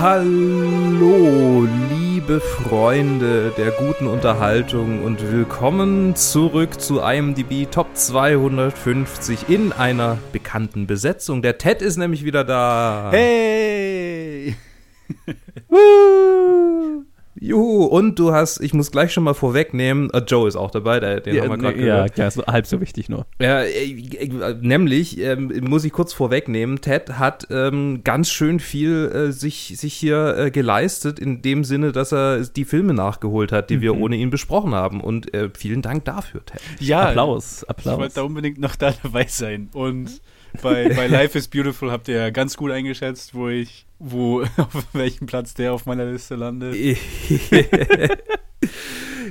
Hallo, liebe Freunde der guten Unterhaltung und willkommen zurück zu IMDb Top 250 in einer bekannten Besetzung. Der Ted ist nämlich wieder da. Hey! Woo! Juhu, und du hast, ich muss gleich schon mal vorwegnehmen, äh, Joe ist auch dabei, der, den ja, haben wir gerade gehört. ja, ja, so halb so wichtig nur. Ja, äh, äh, nämlich, ähm, muss ich kurz vorwegnehmen, Ted hat ähm, ganz schön viel äh, sich, sich hier äh, geleistet, in dem Sinne, dass er die Filme nachgeholt hat, die wir ohne ihn besprochen haben. Und äh, vielen Dank dafür, Ted. Ja, Applaus, ich Applaus. wollte da unbedingt noch da dabei sein. Und bei, bei Life is Beautiful habt ihr ja ganz gut eingeschätzt, wo ich, wo, auf welchem Platz der auf meiner Liste landet.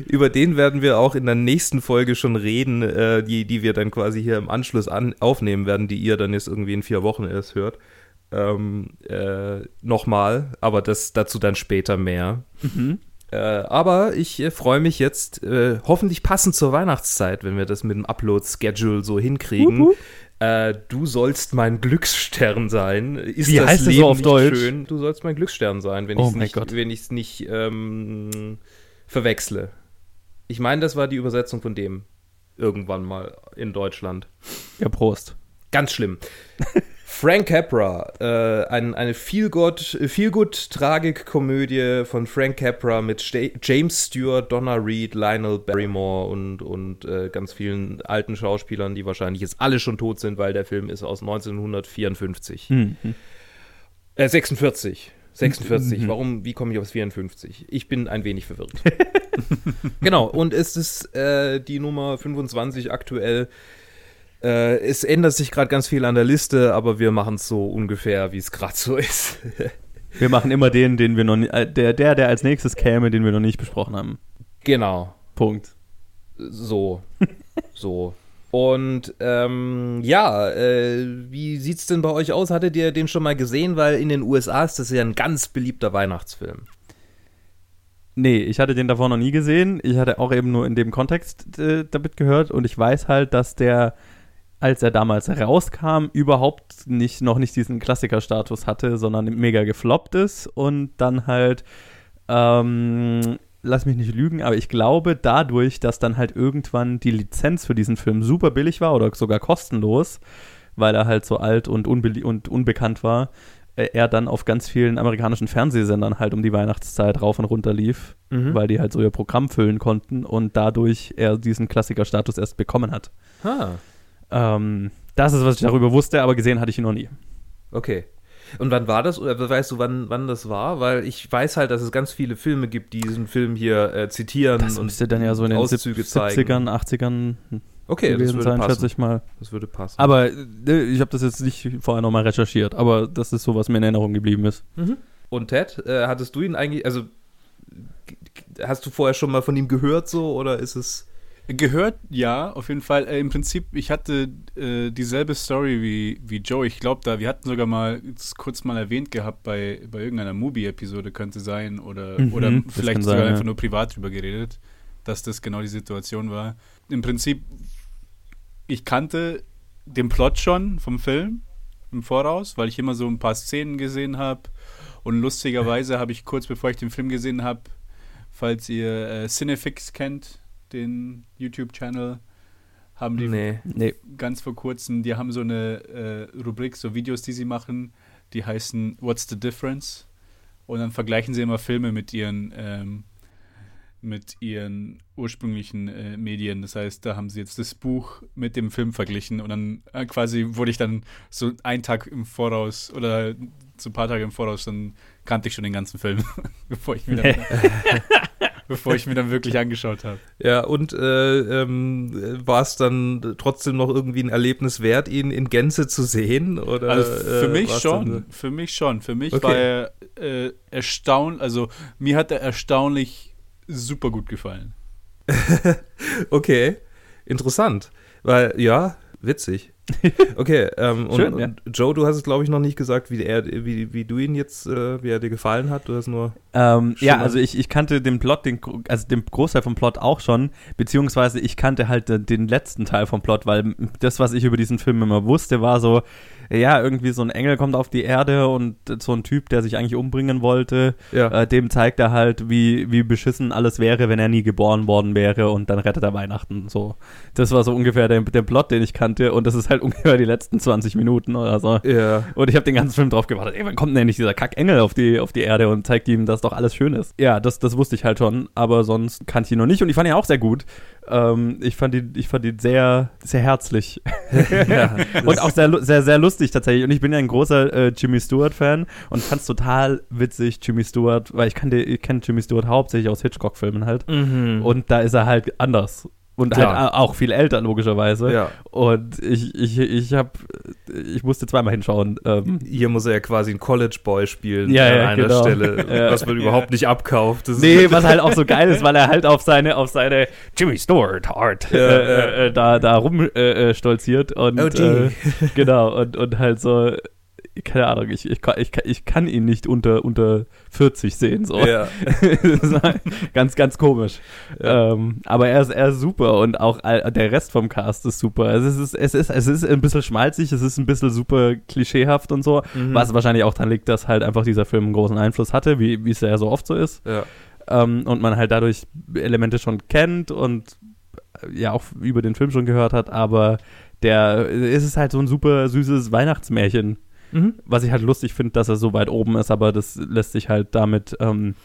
Über den werden wir auch in der nächsten Folge schon reden, äh, die, die wir dann quasi hier im Anschluss an, aufnehmen werden, die ihr dann jetzt irgendwie in vier Wochen erst hört. Ähm, äh, Nochmal, aber das dazu dann später mehr. Äh, aber ich äh, freue mich jetzt, äh, hoffentlich passend zur Weihnachtszeit, wenn wir das mit dem Upload-Schedule so hinkriegen. Äh, du sollst mein Glücksstern sein. Ist Wie das heißt es so Leben auf nicht Deutsch? Schön? Du sollst mein Glücksstern sein, wenn Oh ich es nicht, Gott. wenn ich's nicht ähm, verwechsle. Ich meine, das war die Übersetzung von dem irgendwann mal in Deutschland. Ja, Prost. Ganz schlimm. Frank Capra, äh, ein, eine Feel-Good-Tragik-Komödie von Frank Capra mit Sta- James Stewart, Donna Reed, Lionel Barrymore und, und äh, ganz vielen alten Schauspielern, die wahrscheinlich jetzt alle schon tot sind, weil der Film ist aus 1954. Mhm. Äh, 46. 46. Mhm. Warum, wie komme ich aufs 54? Ich bin ein wenig verwirrt. genau, und es ist äh, die Nummer 25 aktuell. Äh, es ändert sich gerade ganz viel an der Liste, aber wir machen es so ungefähr, wie es gerade so ist. Wir machen immer den, den wir noch nie, äh, der, der, der als nächstes käme, den wir noch nicht besprochen haben. genau, Punkt. so. so. Und ähm, ja, äh, wie sieht's denn bei euch aus? Hattet ihr den schon mal gesehen? Weil in den USA ist das ja ein ganz beliebter Weihnachtsfilm. Nee, ich hatte den davor noch nie gesehen. Ich hatte auch eben nur in dem Kontext äh, damit gehört und ich weiß halt, dass der, als er damals rauskam, überhaupt nicht, noch nicht diesen Klassikerstatus hatte, sondern mega gefloppt ist und dann halt, ähm, lass mich nicht lügen, aber ich glaube dadurch, dass dann halt irgendwann die Lizenz für diesen Film super billig war oder sogar kostenlos, weil er halt so alt und, unbelie- und unbekannt war, äh, er dann auf ganz vielen amerikanischen Fernsehsendern halt um die Weihnachtszeit rauf und runter lief, Mhm. weil die halt so ihr Programm füllen konnten und dadurch er diesen Klassikerstatus erst bekommen hat. Ha, Ähm, das ist, was ich darüber wusste, aber gesehen hatte ich ihn noch nie. okay. Und wann war das? Oder weißt du, wann, wann das war? Weil ich weiß halt, dass es ganz viele Filme gibt, die diesen Film hier äh, zitieren Das und müsste dann ja so in den Auszüge 70ern, zeigen. 80ern Okay, das gewesen würde sein, passen. schätze ich mal. Das würde passen. Aber äh, ich habe das jetzt nicht vorher nochmal recherchiert, aber das ist so, was mir in Erinnerung geblieben ist. Und Ted, äh, hattest du ihn eigentlich, also hast du vorher schon mal von ihm gehört so oder ist es Gehört, ja, auf jeden Fall. Äh, Im Prinzip, ich hatte äh, dieselbe Story wie, wie Joe. Ich glaube, da, wir hatten sogar mal kurz mal erwähnt gehabt bei, bei irgendeiner Movie-Episode, könnte sein, oder, Mhm, oder vielleicht sogar sein, einfach ja. nur privat drüber geredet, dass das genau die Situation war. Im Prinzip, ich kannte den Plot schon vom Film im Voraus, weil ich immer so ein paar Szenen gesehen habe. Und lustigerweise habe ich kurz bevor ich den Film gesehen habe, falls ihr äh, Cinefix kennt, den YouTube-Channel, haben die Nee. Nee. ganz vor kurzem, die haben so eine äh, Rubrik, so Videos, die sie machen, die heißen What's the Difference? Und dann vergleichen sie immer Filme mit ihren ähm, mit ihren ursprünglichen äh, Medien. Das heißt, da haben sie jetzt das Buch mit dem Film verglichen und dann äh, quasi wurde ich dann so einen Tag im Voraus oder so ein paar Tage im Voraus, dann kannte ich schon den ganzen Film, bevor ich dann, bevor ich mir dann wirklich angeschaut habe. Ja, und äh, ähm, war es dann trotzdem noch irgendwie ein Erlebnis wert, ihn in Gänze zu sehen? Oder, Also für äh, mich schon, dann- für mich schon. Für mich Okay. war er äh, erstaunlich, also mir hat er erstaunlich super gut gefallen. Okay, interessant. Weil, ja, witzig. Okay, ähm, Schön, und, ja. und Joe, du hast es, glaube ich, noch nicht gesagt, wie, er, wie, wie du ihn jetzt, äh, wie er dir gefallen hat. Du hast nur. Ähm, ja, also ich, ich kannte den Plot, den, also den Großteil vom Plot auch schon, beziehungsweise ich kannte halt den letzten Teil vom Plot, weil das, was ich über diesen Film immer wusste, war so, ja, irgendwie so ein Engel kommt auf die Erde und so ein Typ, der sich eigentlich umbringen wollte, Ja. äh, dem zeigt er halt, wie, wie beschissen alles wäre, wenn er nie geboren worden wäre und dann rettet er Weihnachten. So, das war so ungefähr der, der Plot, den ich kannte und das ist halt ungefähr die letzten 20 Minuten oder so. ja. Und ich habe den ganzen Film drauf gewartet, ey, wann kommt denn endlich dieser Kackengel auf die, auf die Erde und zeigt ihm, dass doch alles schön ist. Ja, das, das wusste ich halt schon, aber sonst kannte ich ihn noch nicht und ich fand ihn auch sehr gut. Ähm, ich, fand ihn, ich fand ihn sehr, sehr herzlich. ja. und auch sehr, sehr, sehr lustig tatsächlich. Und ich bin ja ein großer äh, Jimmy Stewart-Fan und fand es total witzig, Jimmy Stewart, weil ich kannte, ich kenne Jimmy Stewart hauptsächlich aus Hitchcock-Filmen halt. Mhm. Und da ist er halt anders. Und Klar. halt auch viel älter, logischerweise. ja. Und ich, ich, ich hab, ich musste zweimal hinschauen. Ähm, Hier muss er ja quasi einen College Boy spielen Ja, an ja, einer genau. Stelle, Ja. was man überhaupt nicht abkauft. Das nee, was halt auch so geil ist, weil er halt auf seine, auf seine Jimmy Stewart Art Ja, äh, äh, da, da rum äh, äh, stolziert und Oh, äh, genau und, und halt so keine Ahnung, ich, ich, kann- ich, ich kann ihn nicht unter, unter 40 sehen. So. ja. Ganz, ganz komisch. Ja. Ähm, aber er ist, er ist super und auch der Rest vom Cast ist super. Es ist, es, ist, es ist ein bisschen schmalzig, es ist ein bisschen super klischeehaft und so, Mhm. was wahrscheinlich auch daran liegt, dass halt einfach dieser Film einen großen Einfluss hatte, wie wie es ja so oft so ist. ja. Ähm, und man halt dadurch Elemente schon kennt und äh, ja auch über den Film schon gehört hat, aber der es ist halt so ein super süßes Weihnachtsmärchen Mhm. was ich halt lustig finde, dass er so weit oben ist, aber das lässt sich halt damit ähm,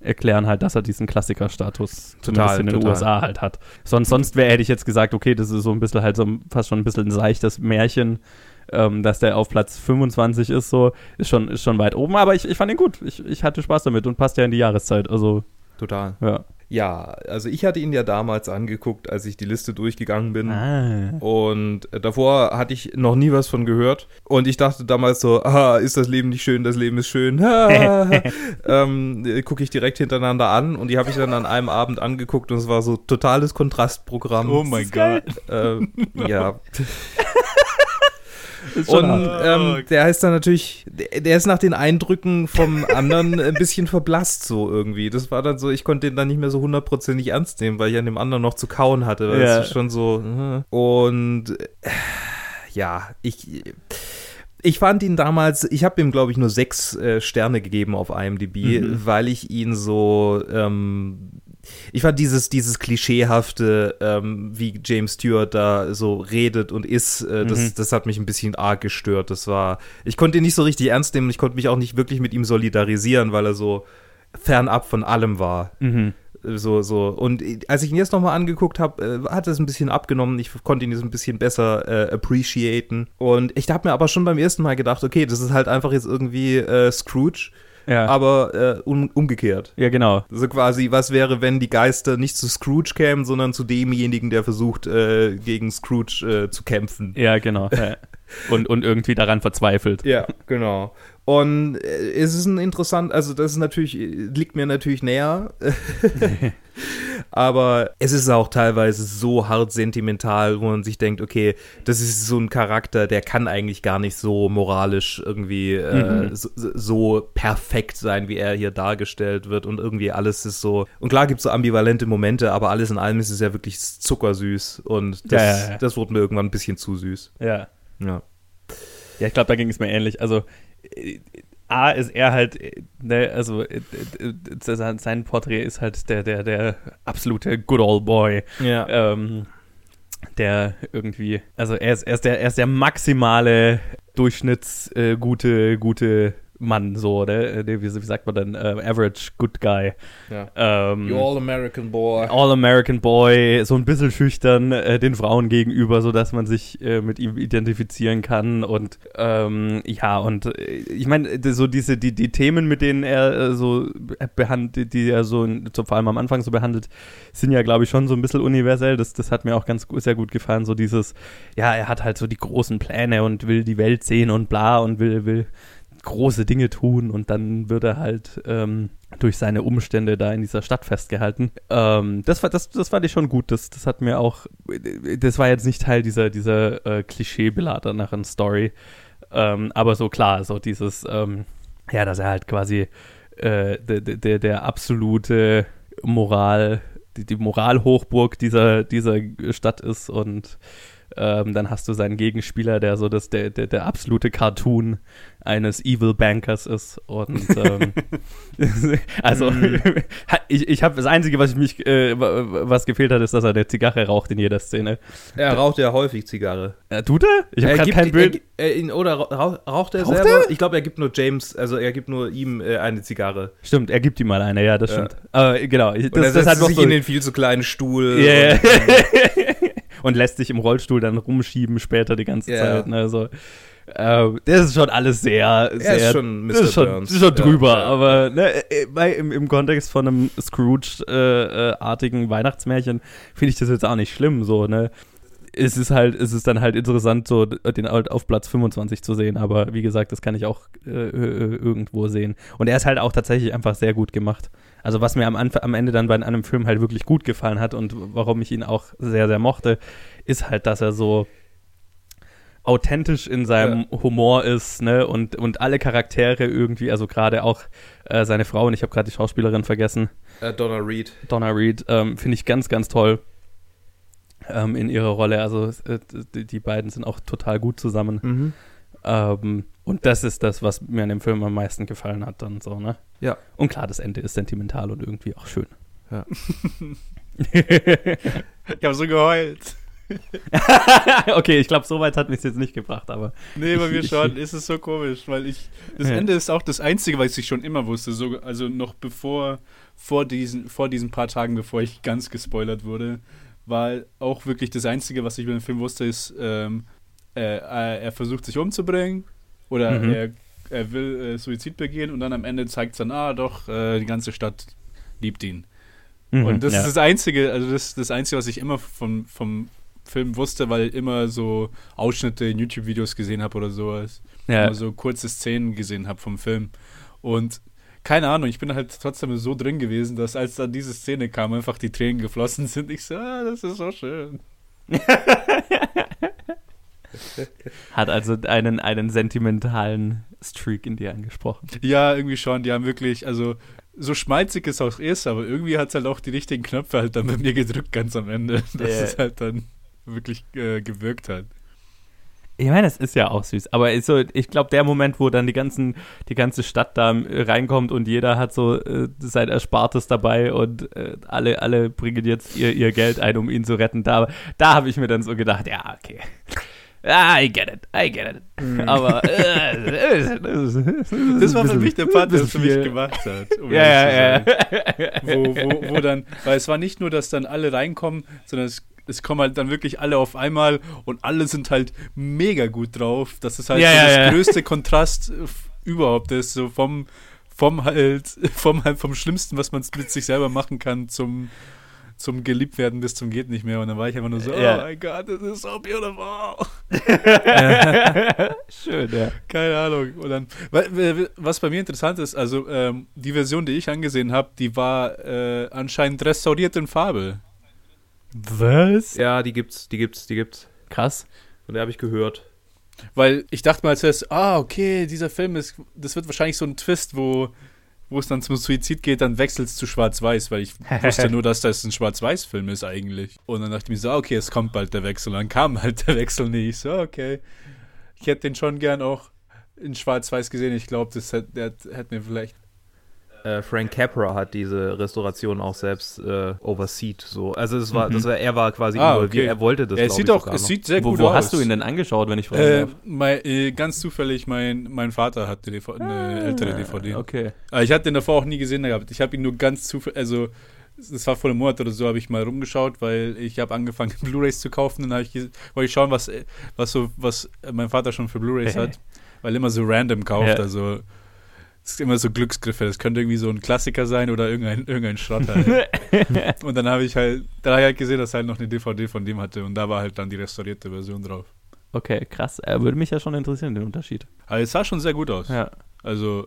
erklären, halt, dass er diesen Klassikerstatus Total, zumindest in den total. USA halt hat. Sonst, sonst wäre, hätte ich jetzt gesagt, okay, das ist so ein bisschen halt so fast schon ein bisschen ein seichtes Märchen, ähm, dass der auf Platz 25 ist, so, ist schon, ist schon weit oben, aber ich, ich fand ihn gut. Ich, ich hatte Spaß damit und passt ja in die Jahreszeit, also, Total. ja. Ja, also ich hatte ihn ja damals angeguckt, als ich die Liste durchgegangen bin. Ah. Und davor hatte ich noch nie was von gehört. Und ich dachte damals so, ah, ist das Leben nicht schön, das Leben ist schön. Ah. ähm, äh, Gucke ich direkt hintereinander an. Und die habe ich dann an einem Abend angeguckt und es war so totales Kontrastprogramm. Oh mein Gott. Äh, ja. Und ähm, der heißt dann natürlich, der, ist nach den Eindrücken vom anderen ein bisschen verblasst so irgendwie. Das war dann so, ich konnte den dann nicht mehr so hundertprozentig ernst nehmen, weil ich an dem anderen noch zu kauen hatte. Weil Ja. schon so. äh. Und äh, ja, ich. Ich fand ihn damals, ich habe ihm, glaube ich, nur sechs äh, Sterne gegeben auf IMDb, Mhm. weil ich ihn so, ähm, ich fand dieses, dieses klischeehafte, ähm, wie James Stewart da so redet und ist, äh, das, Mhm. das hat mich ein bisschen arg gestört. Das war, ich konnte ihn nicht so richtig ernst nehmen, ich konnte mich auch nicht wirklich mit ihm solidarisieren, weil er so fernab von allem war. Mhm. So, so. Und als ich ihn jetzt nochmal angeguckt habe, äh, hat es ein bisschen abgenommen. Ich konnte ihn jetzt ein bisschen besser äh, appreciaten. Und ich habe mir aber schon beim ersten Mal gedacht, okay, das ist halt einfach jetzt irgendwie äh, Scrooge, Ja. aber äh, um, umgekehrt. ja, genau. So quasi, was wäre, wenn die Geister nicht zu Scrooge kämen, sondern zu demjenigen, der versucht, äh, gegen Scrooge äh, zu kämpfen. Ja, genau. Ja. Und, und irgendwie daran verzweifelt. Ja, genau. Und äh, es ist ein interessant, also das ist natürlich, liegt mir natürlich näher. Aber es ist auch teilweise so hart sentimental, wo man sich denkt, okay, das ist so ein Charakter, der kann eigentlich gar nicht so moralisch irgendwie äh, Mhm. so, so perfekt sein, wie er hier dargestellt wird. Und irgendwie alles ist so. Und klar gibt es so ambivalente Momente, aber alles in allem ist es ja wirklich zuckersüß. Und das, Ja, ja, ja. das wurde mir irgendwann ein bisschen zu süß. Ja. Ja. Ja, ich glaube, da ging es mir ähnlich. Also, äh, A ist er halt, äh, ne, also äh, äh, sein- Porträt ist halt der, der, der absolute Good Old Boy. Ja. Ähm, der irgendwie, also er ist, er ist der, er ist der maximale Durchschnitts äh, gute, gute Mann, so, ne? Der, Wie, wie sagt man denn? Äh, average Good Guy. ja. Ähm, You All-American Boy. All-American Boy, so ein bisschen schüchtern äh, den Frauen gegenüber, so dass man sich äh, mit ihm identifizieren kann und ähm, ja und äh, ich meine so diese die die Themen, mit denen er äh, so behandelt, die er so vor allem am Anfang so behandelt, sind ja glaube ich schon so ein bisschen universell. Das das hat mir auch ganz sehr gut gefallen, so dieses ja er hat halt so die großen Pläne und will die Welt sehen und bla und will will große Dinge tun und dann wird er halt ähm, durch seine Umstände da in dieser Stadt festgehalten. Ähm, das, das, das fand ich schon gut. Das, das hat mir auch, das war jetzt nicht Teil dieser, dieser äh, klischeebeladenen Story. Ähm, aber so klar, so dieses, ähm, ja, dass er halt quasi äh, der, der, der absolute Moral, die, die Moralhochburg dieser, dieser Stadt ist und ähm, dann hast du seinen Gegenspieler, der so das, der, der, der absolute Cartoon eines Evil Bankers ist. Und ähm, also Mhm. ich, ich habe das Einzige, was ich mich, äh, was gefehlt hat, ist, dass er eine Zigarre raucht in jeder Szene. Er raucht ja häufig Zigarre. Äh, tut er? Ich habe Er kein Bild. Er, er, oder rauch, raucht er Raucht selber? Ich glaube, er gibt nur James, also er gibt nur ihm äh, eine Zigarre. Stimmt, er gibt ihm mal eine, ja, das Ja. stimmt. Aber genau, ich- Und er das, das setzt hat sich so, in den viel zu kleinen Stuhl. Yeah. Und, und lässt sich im Rollstuhl dann rumschieben später die ganze Ja. Zeit. Ne, so. ähm, das ist schon alles sehr, sehr ist schon das ist schon, ist schon drüber, ja. aber ne, äh, bei, im, im Kontext von einem Scrooge-artigen Weihnachtsmärchen finde ich das jetzt auch nicht schlimm, so, ne. Es ist halt, es ist dann halt interessant, so den halt auf Platz 25 zu sehen, aber wie gesagt, das kann ich auch äh, äh, irgendwo sehen. Und er ist halt auch tatsächlich einfach sehr gut gemacht. Also was mir am, Anfang, am Ende dann bei einem Film halt wirklich gut gefallen hat und warum ich ihn auch sehr, sehr mochte, ist halt, dass er so authentisch in seinem Humor ist, ne, und, und alle Charaktere irgendwie, also gerade auch äh, seine Frau, und ich habe gerade die Schauspielerin vergessen, äh, Donna Reed. Donna Reed, ähm, finde ich ganz, ganz toll ähm, in ihrer Rolle. Also äh, die, beiden sind auch total gut zusammen. Mhm. Ähm, und das ist das, was mir an dem Film am meisten gefallen hat, dann so, ne? Ja. Und klar, das Ende ist sentimental und irgendwie auch schön. Ja. Ich habe so geheult. okay, ich glaube, so weit hat mich es jetzt nicht gebracht, aber. Nee, bei mir schon. Es ist so komisch, weil ich. Das Ja. Ende ist auch das Einzige, was ich schon immer wusste. So, also noch bevor, vor diesen, vor diesen paar Tagen, bevor ich ganz gespoilert wurde, war auch wirklich das Einzige, was ich über den Film wusste, ist, ähm, äh, äh, er versucht sich umzubringen oder Mhm. er, er will äh, Suizid begehen und dann am Ende zeigt es dann, ah doch, äh, die ganze Stadt liebt ihn. Mhm, Und das ja. ist das Einzige, also das ist das Einzige, was ich immer vom, vom Film wusste, weil ich immer so Ausschnitte in YouTube-Videos gesehen habe oder sowas. ja. Immer so kurze Szenen gesehen habe vom Film. Und keine Ahnung, ich bin halt trotzdem so drin gewesen, dass als dann diese Szene kam, einfach die Tränen geflossen sind. Ich so, ah, das ist so schön. Hat also einen, einen sentimentalen Streak in dir angesprochen. Ja, irgendwie schon. Die haben wirklich, also so schmalzig es auch ist, aber irgendwie hat es halt auch die richtigen Knöpfe halt dann bei mir gedrückt ganz am Ende, dass Ja. es halt dann wirklich äh, gewirkt hat. Ich meine, es ist ja auch süß, aber so, ich glaube, der Moment, wo dann die ganzen, die ganze Stadt da äh, reinkommt und jeder hat so äh, sein Erspartes dabei und äh, alle, alle bringen jetzt ihr, ihr Geld ein, um ihn zu retten, da, da habe ich mir dann so gedacht, ja, okay. Ah, I get it, I get it. Aber äh, Das war für mich der Part, der es für mich gemacht hat. um Ja, ja, ja. Wo, wo, wo dann, weil es war nicht nur, dass dann alle reinkommen, sondern es, es kommen halt dann wirklich alle auf einmal und alle sind halt mega gut drauf. Das ist halt Ja, so ja, das ja. größte Kontrast äh, überhaupt ist, so vom, vom halt, vom halt vom Schlimmsten, was man mit sich selber machen kann, zum zum geliebt werden bis zum geht nicht mehr und dann war ich einfach nur so oh mein Gott this is so beautiful Schön, ja. keine Ahnung. Und dann, wa- wa- was bei mir interessant ist, also ähm, die Version, die ich angesehen habe, die war äh, anscheinend restauriert in Farbe. Was? Ja, die gibt's, die gibt's, die gibt's. Krass. Von der habe ich gehört. Weil ich dachte mal zuerst, ah, okay, dieser Film ist, das wird wahrscheinlich so ein Twist, wo, wo es dann zum Suizid geht, dann wechselt es zu Schwarz-Weiß, weil ich wusste nur, dass das ein Schwarz-Weiß-Film ist eigentlich. Und dann dachte ich mir so, ah, okay, es kommt bald der Wechsel. Und dann kam halt der Wechsel nicht. Ich so, okay. Ich hätte den schon gern auch in Schwarz-Weiß gesehen. Ich glaube, das hätte der hätte mir vielleicht Äh, Frank Capra hat diese Restauration auch selbst äh, overseed. So. Also es war, Mhm. das war, er war quasi Ah, involviert. okay. Er wollte das. Ja, es sieht ich, auch, sogar es noch. sieht sehr Wo, gut wo aus. hast du ihn denn angeschaut, wenn ich fragen Äh, darf? mein, äh, ganz zufällig, mein, mein Vater hat die DV eine ältere DVD. Ah, Okay. Aber ich hatte den davor auch nie gesehen gehabt. Ich habe ihn nur ganz zufällig, also es war vor einem Monat oder so, habe ich mal rumgeschaut, weil ich habe angefangen, Blu-Rays zu kaufen. Dann habe ich, wollte ich schauen, was, äh, was, so, was mein Vater schon für Blu-Rays hat. Weil er immer so random kauft. Ja. Also es ist immer so Glücksgriffe. Das könnte irgendwie so ein Klassiker sein oder irgendein, irgendein Schrott halt. Und dann habe ich halt, da habe ich halt gesehen, dass er halt noch eine DVD von dem hatte. Und da war halt dann die restaurierte Version drauf. Okay, krass. Äh, würde mich ja schon interessieren, den Unterschied. Aber es sah schon sehr gut aus. Ja. Also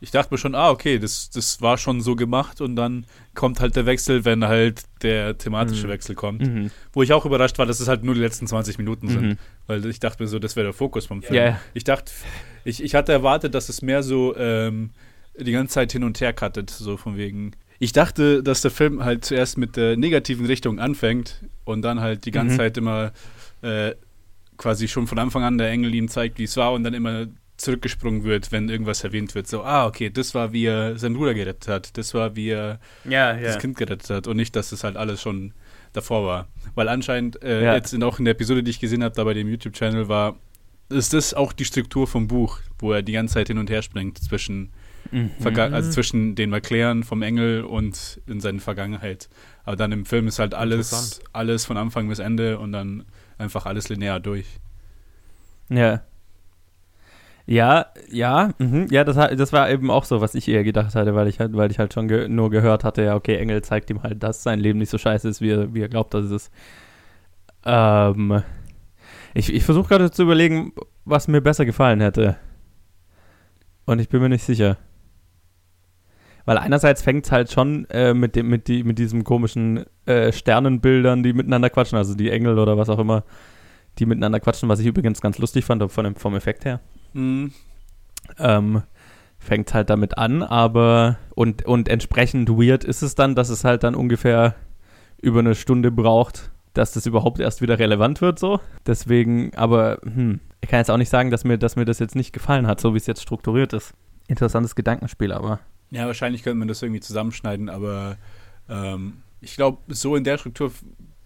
ich dachte mir schon, ah, okay, das, das war schon so gemacht und dann kommt halt der Wechsel, wenn halt der thematische Mhm. Wechsel kommt. Mhm. Wo ich auch überrascht war, dass es halt nur die letzten 20 Minuten sind. Mhm. Weil ich dachte mir so, das wäre der Fokus vom Film. Ja. Ich dachte, ich, ich hatte erwartet, dass es mehr so ähm, die ganze Zeit hin und her cuttet, so von wegen. Ich dachte, dass der Film halt zuerst mit der negativen Richtung anfängt und dann halt die ganze Mhm. Zeit immer äh, quasi schon von Anfang an der Engel ihm zeigt, wie es war und dann immer zurückgesprungen wird, wenn irgendwas erwähnt wird. So, ah, okay, das war, wie er seinen Bruder gerettet hat. Das war, wie er Ja, das Kind gerettet hat und nicht, dass das halt alles schon davor war. Weil anscheinend äh, Ja. jetzt in, auch in der Episode, die ich gesehen habe, da bei dem YouTube-Channel war, ist das auch die Struktur vom Buch, wo er die ganze Zeit hin und her springt zwischen, Mhm. Verga also zwischen den Erklären vom Engel und in seiner Vergangenheit. Aber dann im Film ist halt alles, alles von Anfang bis Ende und dann einfach alles linear durch. Ja. Ja, ja, mhm. ja, das, das war eben auch so, was ich eher gedacht hatte, weil ich halt, weil ich halt schon ge nur gehört hatte, ja, okay, Engel zeigt ihm halt, dass sein Leben nicht so scheiße ist, wie er, wie er glaubt, dass es ist. Ähm, ich ich versuche gerade zu überlegen, was mir besser gefallen hätte. Und ich bin mir nicht sicher. Weil einerseits fängt es halt schon äh, mit, dem, mit, die, mit diesem komischen äh, Sternenbildern, die miteinander quatschen, also die Engel oder was auch immer, die miteinander quatschen, was ich übrigens ganz lustig fand von dem, vom Effekt her. Mhm. Ähm, fängt halt damit an, aber und, und entsprechend weird ist es dann, dass es halt dann ungefähr über eine Stunde braucht, dass das überhaupt erst wieder relevant wird, so. Deswegen, aber hm, ich kann jetzt auch nicht sagen, dass mir, dass mir das jetzt nicht gefallen hat, so wie es jetzt strukturiert ist. Interessantes Gedankenspiel, aber. Ja, wahrscheinlich könnte man das irgendwie zusammenschneiden, aber ähm, ich glaube, so in der Struktur,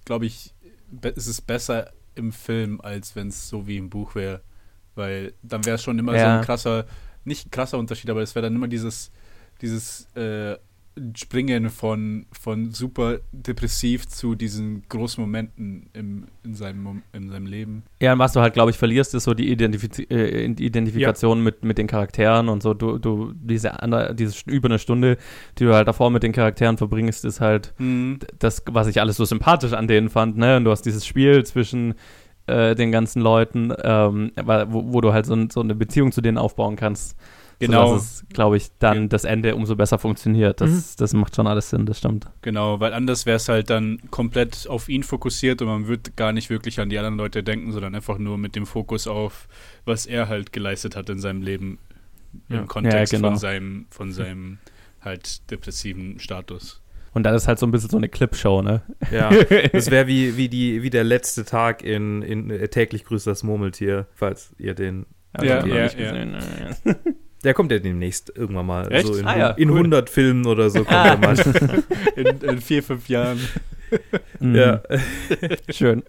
glaube ich, ist es besser im Film, als wenn es so wie im Buch wäre. Weil dann wäre es schon immer so Ja. ein krasser, nicht ein krasser Unterschied, aber es wäre dann immer dieses, dieses äh, Springen von, von super depressiv zu diesen großen Momenten im, in, seinem, in seinem Leben. Ja, und was du halt, glaube ich, verlierst, ist so die Identifiz äh, Identifikation mit, mit den Charakteren und so. Du, du, diese, andere, diese über eine Stunde, die du halt davor mit den Charakteren verbringst, ist halt das, was ich alles so sympathisch an denen fand, ne? Und du hast dieses Spiel zwischen äh, den ganzen Leuten, ähm, wo, wo du halt so, so eine Beziehung zu denen aufbauen kannst. Genau. Sodass es, glaube ich, dann Ja. das Ende umso besser funktioniert. Das, das macht schon alles Sinn, das stimmt. Genau, weil anders wäre es halt dann komplett auf ihn fokussiert und man wird gar nicht wirklich an die anderen Leute denken, sondern einfach nur mit dem Fokus auf, was er halt geleistet hat in seinem Leben Ja. im Kontext Ja, genau. von seinem, von seinem halt depressiven Status. Und dann ist halt so ein bisschen so eine Clipshow, ne? Ja, das wäre wie, wie, die, wie der letzte Tag in, in äh, täglich grüßt das Murmeltier, falls ihr den. Ja, ja, nicht ja. Der kommt ja demnächst irgendwann mal. Echt? So in, Ah, ja, in cool. 100 Filmen oder so kommt Ah. er mal. In, in vier, fünf Jahren. Mhm. ja. Schön.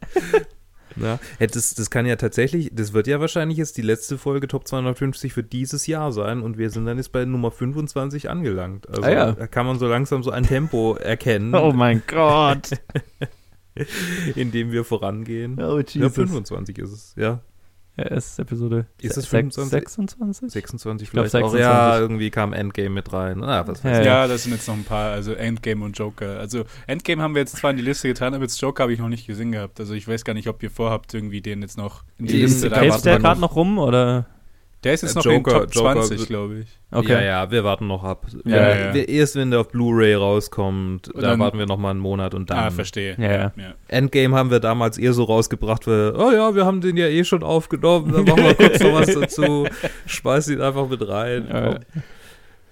Ja. Ja, Das, das kann ja tatsächlich, das wird ja wahrscheinlich jetzt die letzte Folge Top 250 für dieses Jahr sein und wir sind dann jetzt bei Nummer 25 angelangt. Also Ah, ja. da kann man so langsam so ein Tempo erkennen, Oh mein Gott. in dem wir vorangehen. Oh, Ja, 25 ist es, ja. Ja, es ist Episode Ist es sech- 25? 26? 26 glaub, vielleicht auch. 26. Ja, irgendwie kam Endgame mit rein. Ah, was Ja, ich. Ja, da sind jetzt noch ein paar, also Endgame und Joker. Also Endgame haben wir jetzt zwar in die Liste getan, aber jetzt Joker habe ich noch nicht gesehen gehabt. Also ich weiß gar nicht, ob ihr vorhabt, irgendwie den jetzt noch in die Die Liste da Fällt warten der gerade noch. noch rum, oder? Der ist jetzt Äh, noch Joker- in Top Joker 20, wird- glaube ich. Okay. Ja, ja, wir warten noch ab. Ja, ja. Wir, erst wenn der auf Blu-ray rauskommt, Und da dann- warten wir noch mal einen Monat und dann. Ah, verstehe. Ja, ja. ja. Endgame haben wir damals eher so rausgebracht, weil, oh ja, wir haben den ja eh schon aufgenommen, dann machen wir kurz noch was dazu, schmeiß ihn einfach mit rein. Ja.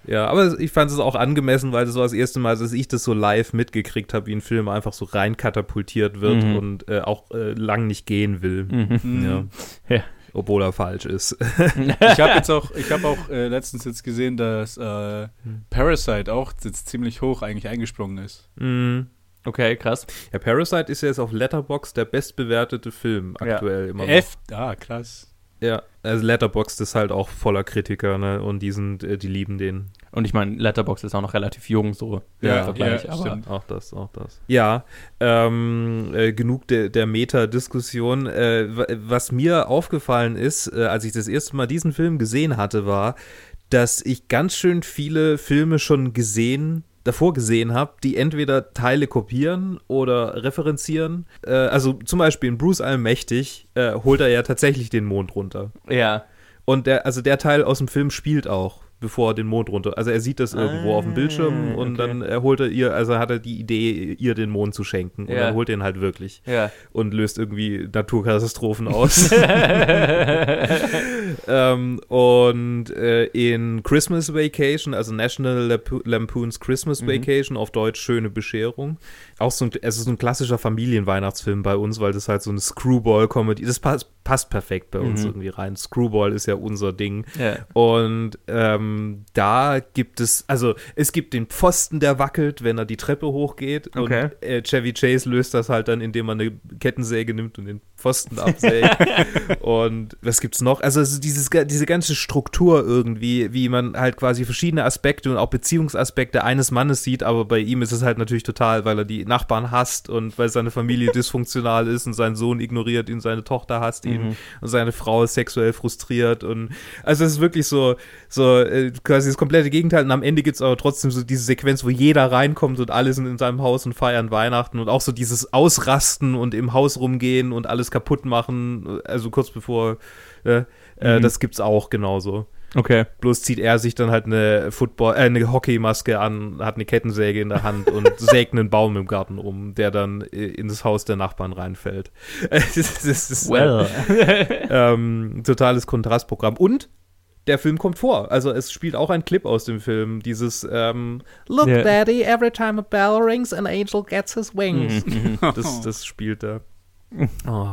Ja, aber ich fand es auch angemessen, weil das war das erste Mal, dass ich das so live mitgekriegt habe, wie ein Film einfach so rein katapultiert wird Mhm. und äh, auch äh, lang nicht gehen will. Mhm. Mhm. Ja. Ja. Obwohl er falsch ist. Ich habe jetzt auch, ich habe auch äh, letztens jetzt gesehen, dass äh, Hm. Parasite auch jetzt ziemlich hoch eigentlich eingesprungen ist. Mhm. Okay, krass. Ja, Parasite ist ja jetzt auf Letterboxd der bestbewertete Film Ja. aktuell immer noch. F, ah, krass. Ja, also Letterboxd ist halt auch voller Kritiker, ne? Und die sind, äh, die lieben den. Und ich meine, Letterbox ist auch noch relativ jung, so Ja, im Vergleich. ja, aber stimmt. Auch das, auch das. Ja, ähm, äh, genug de, der Meta-Diskussion. Äh, wa- was mir aufgefallen ist, äh, als ich das erste Mal diesen Film gesehen hatte, war, dass ich ganz schön viele Filme schon gesehen davor gesehen habe, die entweder Teile kopieren oder referenzieren. Äh, also zum Beispiel in Bruce Allmächtig äh, holt er ja tatsächlich den Mond runter. ja. Und der, also der Teil aus dem Film spielt auch, bevor er den Mond runter. Also er sieht das irgendwo Ah, auf dem Bildschirm und okay. dann er holt er ihr, also hat er die Idee, ihr den Mond zu schenken. Und Ja. dann holt er ihn halt wirklich Ja. und löst irgendwie Naturkatastrophen aus. ähm, und äh, in Christmas Vacation, also National Lampo Lampoon's Christmas Vacation, auf Deutsch Schöne Bescherung. Auch so ein, es ist so ein klassischer Familienweihnachtsfilm bei uns, weil das halt so eine Screwball-Comedy, das passt, passt perfekt bei uns Mhm. irgendwie rein. Screwball ist ja unser Ding. Ja. Und ähm, da gibt es, also es gibt den Pfosten, der wackelt, wenn er die Treppe hochgeht. Okay. Und äh, Chevy Chase löst das halt dann, indem er eine Kettensäge nimmt und den Pfosten absägt. und was gibt's noch? Also es ist dieses, diese ganze Struktur irgendwie, wie man halt quasi verschiedene Aspekte und auch Beziehungsaspekte eines Mannes sieht, aber bei ihm ist es halt natürlich total, weil er die Nachbarn hasst und weil seine Familie dysfunktional ist und sein Sohn ignoriert ihn, seine Tochter hasst ihn Mhm. und seine Frau ist sexuell frustriert und also es ist wirklich so, so äh, quasi das komplette Gegenteil und am Ende gibt's aber trotzdem so diese Sequenz, wo jeder reinkommt und alle sind in seinem Haus und feiern Weihnachten und auch so dieses Ausrasten und im Haus rumgehen und alles kaputt machen, also kurz bevor äh, äh, Mhm. das gibt's auch genauso. Okay. Bloß zieht er sich dann halt eine Football, äh, eine Hockeymaske an, hat eine Kettensäge in der Hand und sägt einen Baum im Garten um, der dann äh, in das Haus der Nachbarn reinfällt. das, ist- das ist äh, Well. ähm, totales Kontrastprogramm. Und der Film kommt vor. Also es spielt auch ein Clip aus dem Film. Dieses ähm, Look, Ja. Daddy, every time a bell rings, an angel gets his wings. Mhm. Das, das spielt da. Oh.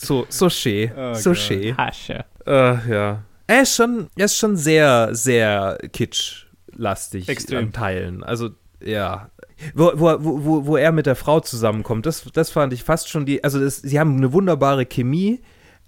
So, so schön. Oh so Gott. schön. Hasche. Äh, ja. Er ist schon, er ist schon sehr, sehr kitschlastig Extrem. an Teilen. Also, ja. Wo, wo, wo, wo- wo er mit der Frau zusammenkommt, das, das fand ich fast schon die, also das, sie haben eine wunderbare Chemie,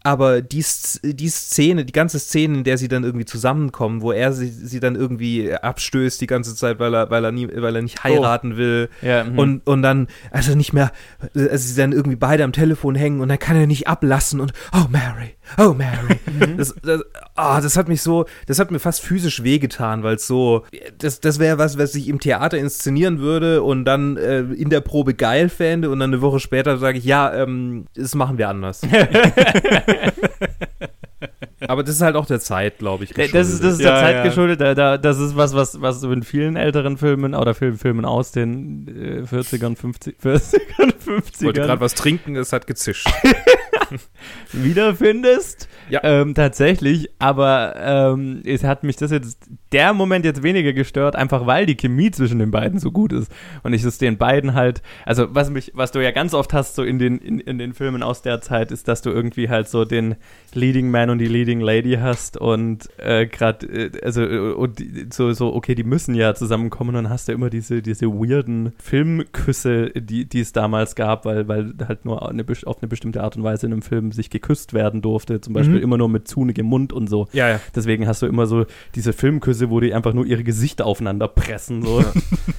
aber die, die Szene, die ganze Szene, in der sie dann irgendwie zusammenkommen, wo er sie, sie dann irgendwie abstößt die ganze Zeit, weil er, weil er, nie, weil er nicht heiraten will Ja, mhm. und, und dann, also nicht mehr, also sie dann irgendwie beide am Telefon hängen und dann kann er nicht ablassen und, oh Mary, oh Mary. das, das, ah, das hat mich so, das hat mir fast physisch wehgetan, weil es so, das, das wäre was, was ich im Theater inszenieren würde und dann äh, in der Probe geil fände und dann eine Woche später sage ich, ja, ähm, das machen wir anders. Aber das ist halt auch der Zeit, glaube ich. Das ist, das ist der Ja, Zeit ja. geschuldet. Da, da, das ist was, was, was in vielen älteren Filmen oder Film, Filmen aus den äh, 40ern, 50, 40ern, Ich wollte 50ern gerade was trinken, es hat gezischt. wiederfindest. Ja. Ähm, tatsächlich, aber ähm, es hat mich das jetzt, der Moment jetzt weniger gestört, einfach weil die Chemie zwischen den beiden so gut ist. Und ich es den beiden halt, also was mich, was du ja ganz oft hast, so in den, in, in den Filmen aus der Zeit, ist, dass du irgendwie halt so den Leading Man und die Leading Lady hast und äh, gerade, äh, also äh, und so, so, okay, die müssen ja zusammenkommen und dann hast du immer diese, diese weirden Filmküsse, die, die es damals gab, weil, weil halt nur eine, auf eine bestimmte Art und Weise in einem Film sich geküsst werden durfte, zum Beispiel Mhm. immer nur mit zunigem Mund und so. Ja, ja. Deswegen hast du immer so diese Filmküsse, wo die einfach nur ihre Gesichter aufeinander pressen. So.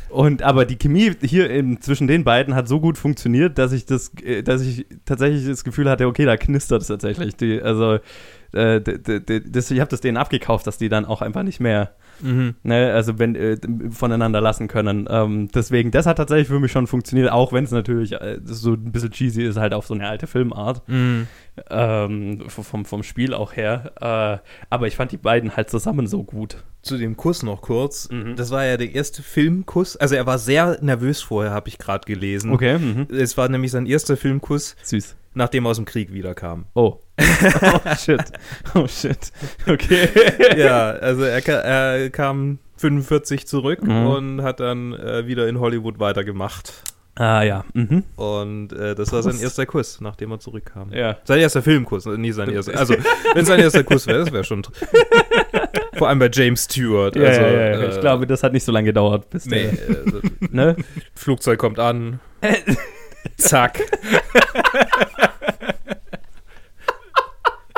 und aber die Chemie hier in, zwischen den beiden hat so gut funktioniert, dass ich das, äh, dass ich tatsächlich das Gefühl hatte, okay, da knistert es tatsächlich. Die, also äh, das, ich habe das denen abgekauft, dass die dann auch einfach nicht mehr Mhm. Ne, also wenn äh, voneinander lassen können. Ähm, deswegen, das hat tatsächlich für mich schon funktioniert, auch wenn es natürlich äh, so ein bisschen cheesy ist, halt auf so eine alte Filmart. Mhm. Ähm, vom, vom Spiel auch her. Äh, aber ich fand die beiden halt zusammen so gut. Zu dem Kuss noch kurz. Mhm. Das war ja der erste Filmkuss. Also er war sehr nervös vorher, habe ich gerade gelesen. Okay, mhm. Es war nämlich sein erster Filmkuss, süß. Nachdem er aus dem Krieg wiederkam. Oh. oh shit. Oh shit. Okay. ja, also er, er kam 45 zurück Mhm. und hat dann äh, wieder in Hollywood weitergemacht. ah ja. Mhm. Und äh, das war sein erster Kuss, nachdem er zurückkam. Ja. Sein erster Filmkuss, nie sein erster. Also, wenn sein erster Kuss wäre, das wäre schon. Vor allem bei James Stewart. Ja, Also, ja, ja, ja. Ich äh, glaube, das hat nicht so lange gedauert, bis Nee, der, also, ne? Flugzeug kommt an. Zack.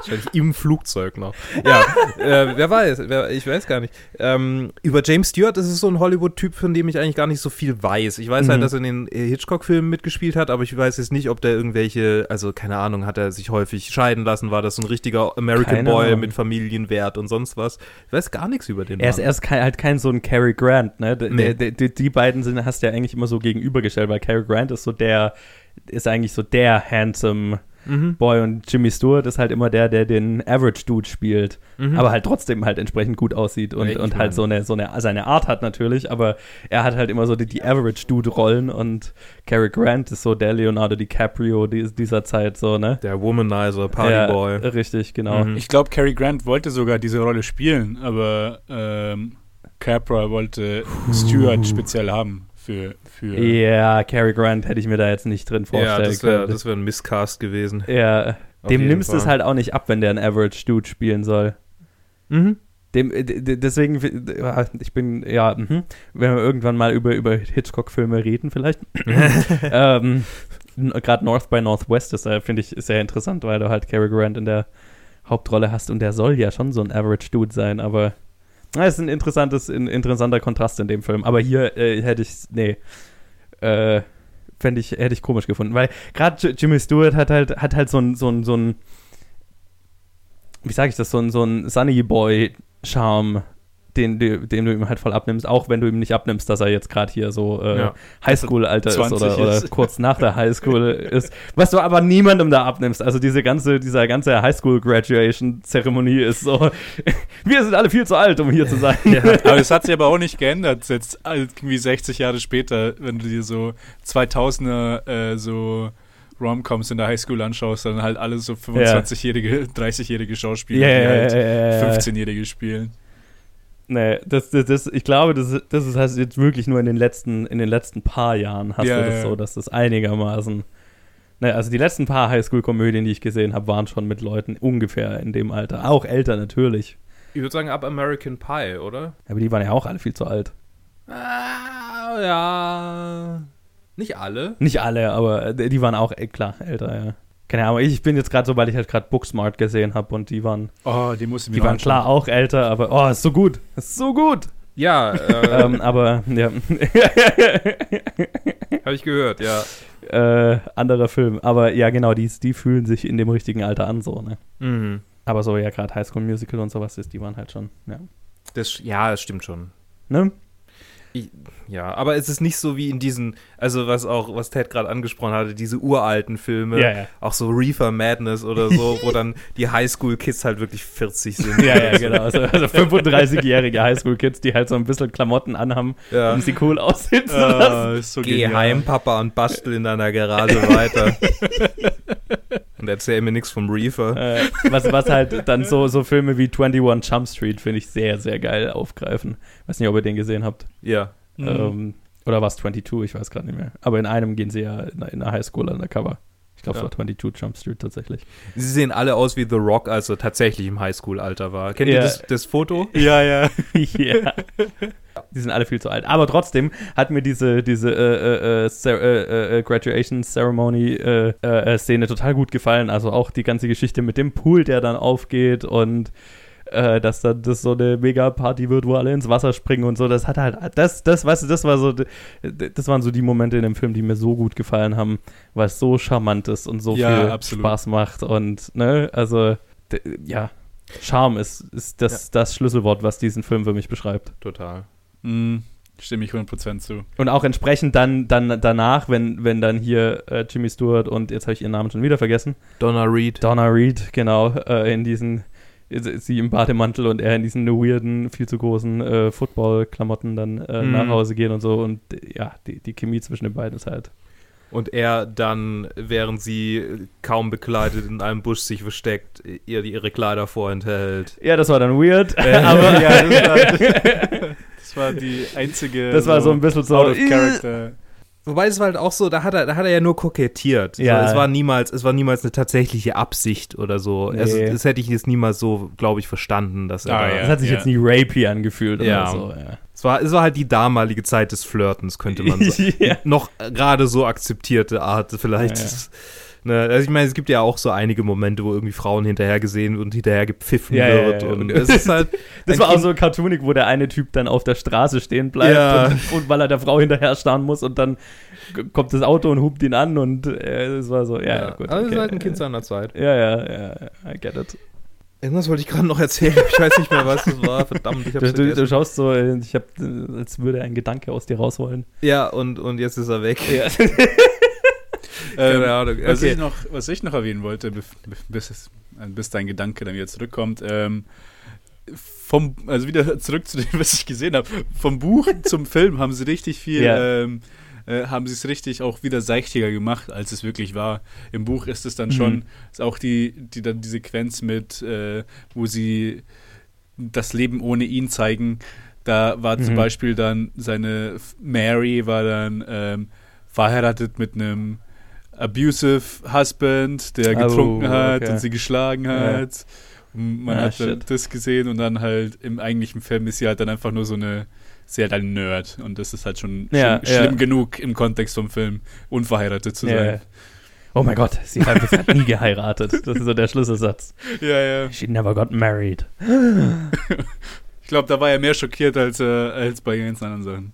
Wahrscheinlich im Flugzeug noch. Ja, äh, wer weiß, wer, ich weiß gar nicht. Ähm, über James Stewart ist es so ein Hollywood-Typ, von dem ich eigentlich gar nicht so viel weiß. Ich weiß halt, Mhm. dass er in den Hitchcock-Filmen mitgespielt hat, aber ich weiß jetzt nicht, ob der irgendwelche, also keine Ahnung, hat er sich häufig scheiden lassen, war das so ein richtiger American Keine Boy Ahnung. mit Familienwert und sonst was. Ich weiß gar nichts über den Er ist Mann. erst kein, halt kein so ein Cary Grant, ne? Der, Nee. der, der, die beiden sind, hast du ja eigentlich immer so gegenübergestellt, weil Cary Grant ist so der, ist eigentlich so der handsome Mhm. Boy und Jimmy Stewart ist halt immer der, der den Average Dude spielt, Mhm. aber halt trotzdem halt entsprechend gut aussieht und, Ja, und halt so eine, so eine, seine Art hat natürlich, aber er hat halt immer so die, die Average Dude Rollen und Cary Grant ist so der Leonardo DiCaprio die- dieser Zeit so, ne? Der Womanizer, Partyboy. Ja, richtig, genau. Mhm. Ich glaube, Cary Grant wollte sogar diese Rolle spielen, aber ähm, Capra wollte Stewart speziell haben für. Für Ja, Cary Grant hätte ich mir da jetzt nicht drin Ja, vorstellen das wäre können. das wär ein Misscast gewesen. ja, Auf dem nimmst du es halt auch nicht ab, wenn der ein Average Dude spielen soll. Mhm. Dem, äh, deswegen, äh, ich bin, ja, mhm. wenn wir irgendwann mal über, über Hitchcock-Filme reden, vielleicht. ähm, Gerade North by Northwest ist, äh, finde ich, sehr interessant, weil du halt Cary Grant in der Hauptrolle hast und der soll ja schon so ein Average Dude sein, aber na, es ist ein interessantes, ein interessanter Kontrast in dem Film. Aber hier äh, hätte ich, nee, äh, fände ich, hätte ich komisch gefunden, weil gerade Jimmy Stewart hat halt, hat halt so ein, so ein, so ein, wie sage ich das, so ein, so ein Sunny Boy Charme, den, du- den du ihm halt voll abnimmst, auch wenn du ihm nicht abnimmst, dass er jetzt gerade hier so äh, Ja. Highschool-Alter ist 20 oder, oder kurz nach der Highschool ist, was du aber niemandem da abnimmst. Also diese ganze, dieser ganze Highschool-Graduation-Zeremonie ist so, wir sind alle viel zu alt, um hier zu sein. aber es hat sich aber auch nicht geändert, jetzt irgendwie 60 Jahre später, wenn du dir so 2000er äh, so Romcoms in der Highschool anschaust, dann halt alle so 25-jährige, 30-jährige Schauspieler, Ja, die ja, halt ja, ja, ja. 15-jährige spielen. Nee, das, das, das, ich glaube, das, ist- das ist heißt jetzt wirklich nur in den letzten, in den letzten paar Jahren hast Ja, du das ja. so, dass das einigermaßen. Ne, also die letzten paar Highschool-Komödien, die ich gesehen habe, waren schon mit Leuten ungefähr in dem Alter. Auch älter natürlich. Ich würde sagen, ab American Pie, oder? Aber die waren ja auch alle viel zu alt. Ah, ja. Nicht alle. Nicht alle, aber äh, die waren auch, äh, klar, älter, ja. Keine Ahnung, ich bin jetzt gerade so, weil ich halt gerade Booksmart gesehen habe und die waren, Oh, die musste die waren klar auch älter, aber oh, ist so gut. Ist so gut. Ja, äh, ähm, aber, ja. habe ich gehört, ja. äh, anderer Film. Aber ja, genau, die, die fühlen sich in dem richtigen Alter an, so, ne? Mhm. Aber so, ja, gerade High School Musical und sowas ist, die waren halt schon, ja. Das, ja, das stimmt schon. Ne? Ja, aber es ist nicht so wie in diesen, also was auch, was Ted gerade angesprochen hatte, diese uralten Filme, Ja, ja. auch so Reefer Madness oder so, wo dann die Highschool-Kids halt wirklich 40 sind. Ja, ja, genau. Also, also 35-jährige Highschool-Kids, die halt so ein bisschen Klamotten anhaben, Ja. um sie cool aussehen zu lassen. Ah, ist so Geh genial. heim, Papa, und bastel in deiner Garage weiter. und erzähl mir nichts vom Reefer. Äh, was, was halt dann so, so Filme wie 21 Jump Street, finde ich sehr, sehr geil aufgreifen. Weiß nicht, ob ihr den gesehen habt. Ja. Mhm. Ähm, oder war es 22? Ich weiß gerade nicht mehr. Aber in einem gehen sie ja in, in der Highschool undercover. Ich glaube, Ja. es war 22 Jump Street tatsächlich. Sie sehen alle aus wie The Rock, als er tatsächlich im Highschool-Alter war. Kennt Ja. ihr das, das Foto? Ja, ja. ja. Die sind alle viel zu alt. Aber trotzdem hat mir diese, diese äh, äh, äh, äh, äh, Graduation Ceremony äh, äh, äh, Szene total gut gefallen. Also auch die ganze Geschichte mit dem Pool, der dann aufgeht und äh, dass dann das so eine Mega-Party wird, wo alle ins Wasser springen und so. Das hat halt, das, das, weißt du, das war so, das waren so die Momente in dem Film, die mir so gut gefallen haben, weil es so charmant ist und so Ja, viel absolut. Spaß macht und, ne, also, ja. Charme ist, ist das, das Schlüsselwort, was diesen Film für mich beschreibt. Total. Mhm. Stimme ich 100% zu. Und auch entsprechend dann, dann danach, wenn, wenn dann hier äh, Jimmy Stewart und jetzt habe ich ihren Namen schon wieder vergessen, Donna Reed. Donna Reed, genau, äh, in diesen, sie im Bademantel und er in diesen weirden, viel zu großen äh, Football-Klamotten dann äh, Mhm. nach Hause gehen und so. Und äh, ja, die, die Chemie zwischen den beiden ist halt. Und er dann, während sie kaum bekleidet in einem Busch sich versteckt, ihr ihre Kleider vorenthält. Ja, das war dann weird, Äh, aber ja, das war, das war die einzige. das war so ein bisschen so. Out of character. Wobei es war halt auch so, da hat er, da hat er ja nur kokettiert. Ja. So, es war niemals, es war niemals eine tatsächliche Absicht oder so. Nee. Also, das hätte ich jetzt niemals so, glaube ich, verstanden, dass er Ah, da, ja. Das hat sich jetzt nie rapey angefühlt Ja. oder so. Ja. Es war, es war halt die damalige Zeit des Flirtens, könnte man sagen. ja. Noch gerade so akzeptierte Art vielleicht. Ne, also ich meine, es gibt ja auch so einige Momente, wo irgendwie Frauen hinterher gesehen und hinterher gepfiffen Ja, wird. ja, ja. Und es ist halt. Das war auch so cartoonig, wo der eine Typ dann auf der Straße stehen bleibt und, und weil er der Frau hinterher starren muss und dann kommt das Auto und hupt ihn an und äh, es war so, ja, gut. Also es ist okay. halt ein Kind seiner Zeit. Ja, ja, ja, I get it. Irgendwas wollte ich gerade noch erzählen, ich weiß nicht mehr, was das war. Verdammt, ich Du, hab's du, du vergessen. schaust so, äh, ich hab, äh, als würde ein Gedanke aus dir rausholen. Ja, und, und jetzt ist er weg. Ja. Keine Ahnung. Was, Okay. ich noch, was ich noch erwähnen wollte, bis, bis dein Gedanke dann wieder zurückkommt, ähm, vom, also wieder zurück zu dem, was ich gesehen habe. Vom Buch zum Film haben sie richtig viel, Ja. ähm, äh, haben sie es richtig auch wieder seichtiger gemacht, als es wirklich war. Im Buch ist es dann schon, ist auch die, die dann die Sequenz mit, äh, wo sie das Leben ohne ihn zeigen. Da war zum Mhm. Beispiel dann seine Mary war dann ähm, verheiratet mit einem abusive Husband, der Oh, getrunken hat okay. und sie geschlagen Ja. hat. Und man Ah, hat shit. das gesehen und dann halt im eigentlichen Film ist sie halt dann einfach nur so eine, sie halt ein Nerd und das ist halt schon Ja, schlimm, schlimm ja. genug im Kontext vom Film, unverheiratet zu Ja. sein. Oh mein Gott, sie hat, hat nie geheiratet. Das ist so der Schlüsselsatz. Ja, ja. She never got married. Ich glaube, da war er mehr schockiert als, äh, als bei ganz anderen Sachen.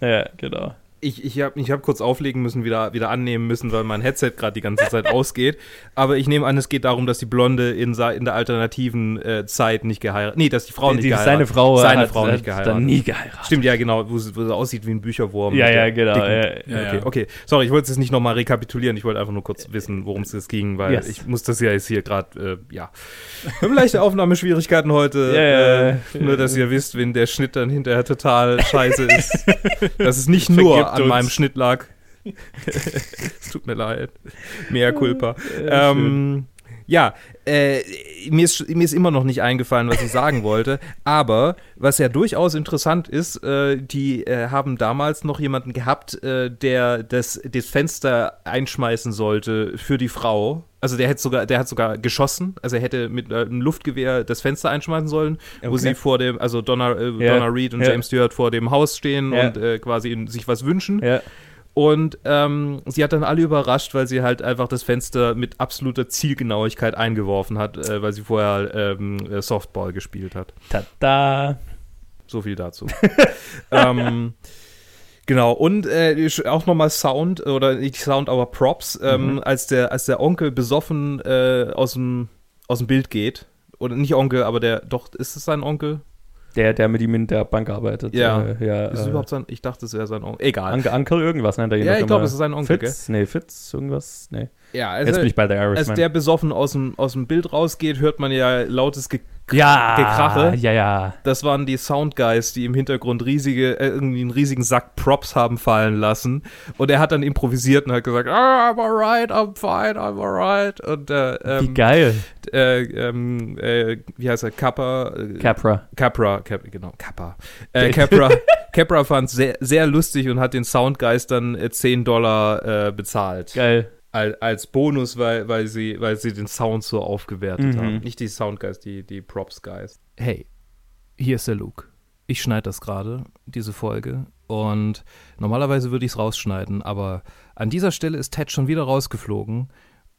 Ja, genau. Ich, ich habe ich hab kurz auflegen müssen, wieder, wieder annehmen müssen, weil mein Headset gerade die ganze Zeit ausgeht. Aber ich nehme an, es geht darum, dass die Blonde in, sa- in der alternativen äh, Zeit nicht geheiratet Nee, dass die Frau nicht Die- geheiratet seine Frau Seine hat, Frau hat nicht geheiratet. dann nie geheiratet. Stimmt, ja, genau, wo sie, wo sie aussieht wie ein Bücherwurm. Ja, ja, genau. Ja, Ja, Okay, ja. okay. Sorry, ich wollte es nicht nochmal rekapitulieren. Ich wollte einfach nur kurz wissen, worum es jetzt ging, weil Yes. ich muss das ja jetzt hier gerade, äh, ja. Wir haben leichte Aufnahmeschwierigkeiten heute. Ja, ja, äh, ja. Nur, dass ihr wisst, wenn der Schnitt dann hinterher total scheiße ist. dass es nicht nur an uns. meinem Schnitt lag. es tut mir leid. Mehr Culpa. Ähm, ja, äh, mir, ist, mir ist immer noch nicht eingefallen, was ich sagen wollte. Aber was ja durchaus interessant ist, äh, die äh, haben damals noch jemanden gehabt, äh, der das, das Fenster einschmeißen sollte für die Frau. Also der hätte sogar, der hat sogar geschossen. Also er hätte mit äh, einem Luftgewehr das Fenster einschmeißen sollen, wo Okay. sie vor dem, also Donna, äh, Ja, Donna Reed und ja. James Stewart vor dem Haus stehen Ja. und quasi sich was wünschen. Und ähm, sie hat dann alle überrascht, weil sie halt einfach das Fenster mit absoluter Zielgenauigkeit eingeworfen hat, äh, weil sie vorher ähm, äh, Softball gespielt hat. Tada. So viel dazu. ähm, genau, und äh, auch nochmal Sound, oder nicht Sound, aber Props, ähm, als, der, als der Onkel besoffen äh, aus, dem, aus dem Bild geht. Oder nicht Onkel, aber der, doch, ist es sein Onkel? Der, der mit ihm in der Bank arbeitet. Ja. Äh, ja Ist äh, überhaupt sein, ich dachte, es wäre sein Onkel. Egal. Uncle, irgendwas nennt er ihn Ja, ich glaube, es ist sein Onkel, Fitz? Nee, Fitz, irgendwas? Nee. Ja, also, Jetzt bin ich bei The als Irishman. der besoffen aus dem, aus dem Bild rausgeht, hört man ja lautes Ge ja, Gekrache. Ja, ja. Das waren die Soundguys, die im Hintergrund riesige, äh, irgendwie einen riesigen Sack Props haben fallen lassen. Und er hat dann improvisiert und hat gesagt, ah, I'm alright, I'm fine, I'm alright. Und äh, Wie ähm, geil. äh, ähm, äh, wie heißt er, Kappa? Äh, Capra. Capra, Cap, genau, Kappa. Äh, Capra, Capra fand es sehr, sehr lustig und hat den Soundguys dann äh, 10 Dollar äh, bezahlt. Geil. Al- als Bonus, weil, weil, sie, weil sie den Sound so aufgewertet Mhm. haben. Nicht die Soundguys, die, die Props-Guys. Hey, hier ist der Luke. Ich schneide das gerade, diese Folge. Und normalerweise würde ich es rausschneiden, aber an dieser Stelle ist Ted schon wieder rausgeflogen.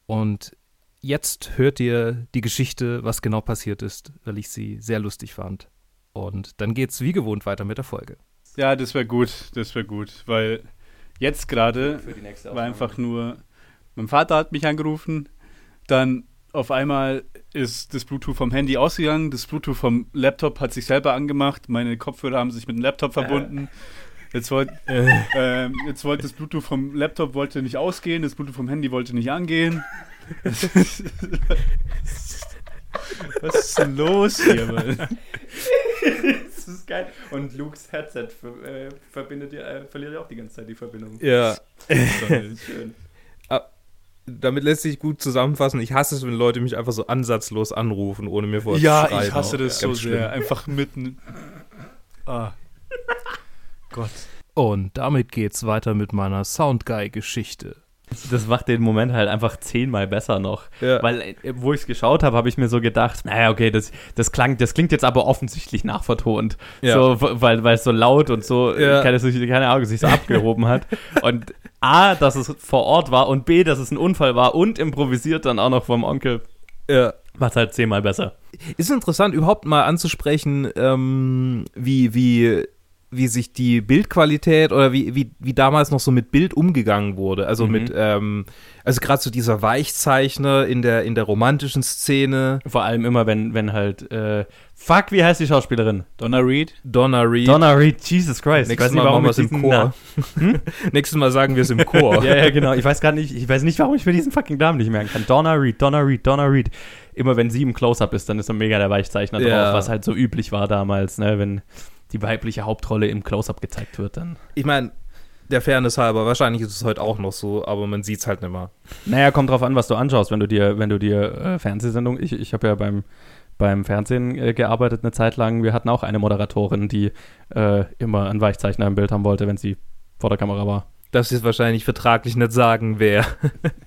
Und jetzt hört ihr die Geschichte, was genau passiert ist, weil ich sie sehr lustig fand. Und dann geht's wie gewohnt weiter mit der Folge. Ja, das wäre gut, das wäre gut, weil jetzt gerade war einfach nur, mein Vater hat mich angerufen, dann auf einmal ist das Bluetooth vom Handy ausgegangen, das Bluetooth vom Laptop hat sich selber angemacht, meine Kopfhörer haben sich mit dem Laptop verbunden. Jetzt wollte ähm, jetzt wollte das Bluetooth vom Laptop wollte nicht ausgehen, das Bluetooth vom Handy wollte nicht angehen. Was ist denn los hier, Mann? Das ist geil. Und Lukes Headset äh, verbindet ihr, äh, verliert ja auch die ganze Zeit die Verbindung. Ja, Schön. Damit lässt sich gut zusammenfassen. Ich hasse es, wenn Leute mich einfach so ansatzlos anrufen, ohne mir vorher Ja, zu schreiben. ich hasse das so schlimm. sehr. Einfach mitten. Ah. Gott. Und damit geht's weiter mit meiner Soundguy-Geschichte. Das macht den Moment halt einfach zehnmal besser noch. Ja. Weil, äh, wo ich es geschaut habe, habe ich mir so gedacht, naja, okay, das, das klang, das klingt jetzt aber offensichtlich nachvertont. Ja. So, weil, weil es so laut und so, Ja. äh, keine, keine Ahnung, sich so abgehoben hat. Und A, dass es vor Ort war und B, dass es ein Unfall war und improvisiert dann auch noch vom Onkel. Ja. Macht halt zehnmal besser. Ist interessant, überhaupt mal anzusprechen, ähm, wie, wie wie sich die Bildqualität oder wie, wie, wie damals noch so mit Bild umgegangen wurde. Also Mhm. mit, ähm, also gerade so dieser Weichzeichner in der, in der romantischen Szene, Vor allem immer, wenn, wenn halt, äh, fuck, wie heißt die Schauspielerin? Donna Reed? Donna Reed. Donna Reed, Jesus Christ. Nächstes Mal machen wir es im Chor. Nächstes Mal sagen wir es im Chor. ja, ja, genau. Ich weiß gar nicht, ich weiß nicht, warum ich mir diesen fucking Namen nicht merken kann. Donna Reed, Donna Reed, Donna Reed. Immer wenn sie im Close-Up ist, dann ist so mega der Weichzeichner Ja. drauf, was halt so üblich war damals, ne, wenn die weibliche Hauptrolle im Close-Up gezeigt wird, dann. Ich meine, der Fairness halber, wahrscheinlich ist es heute auch noch so, aber man sieht es halt nicht mehr. Naja, kommt drauf an, was du anschaust, wenn du dir, wenn du dir äh, Fernsehsendungen, ich, ich habe ja beim, beim Fernsehen äh, gearbeitet eine Zeit lang, wir hatten auch eine Moderatorin, die äh, immer einen Weichzeichner im Bild haben wollte, wenn sie vor der Kamera war. Sie es wahrscheinlich vertraglich nicht sagen, wer.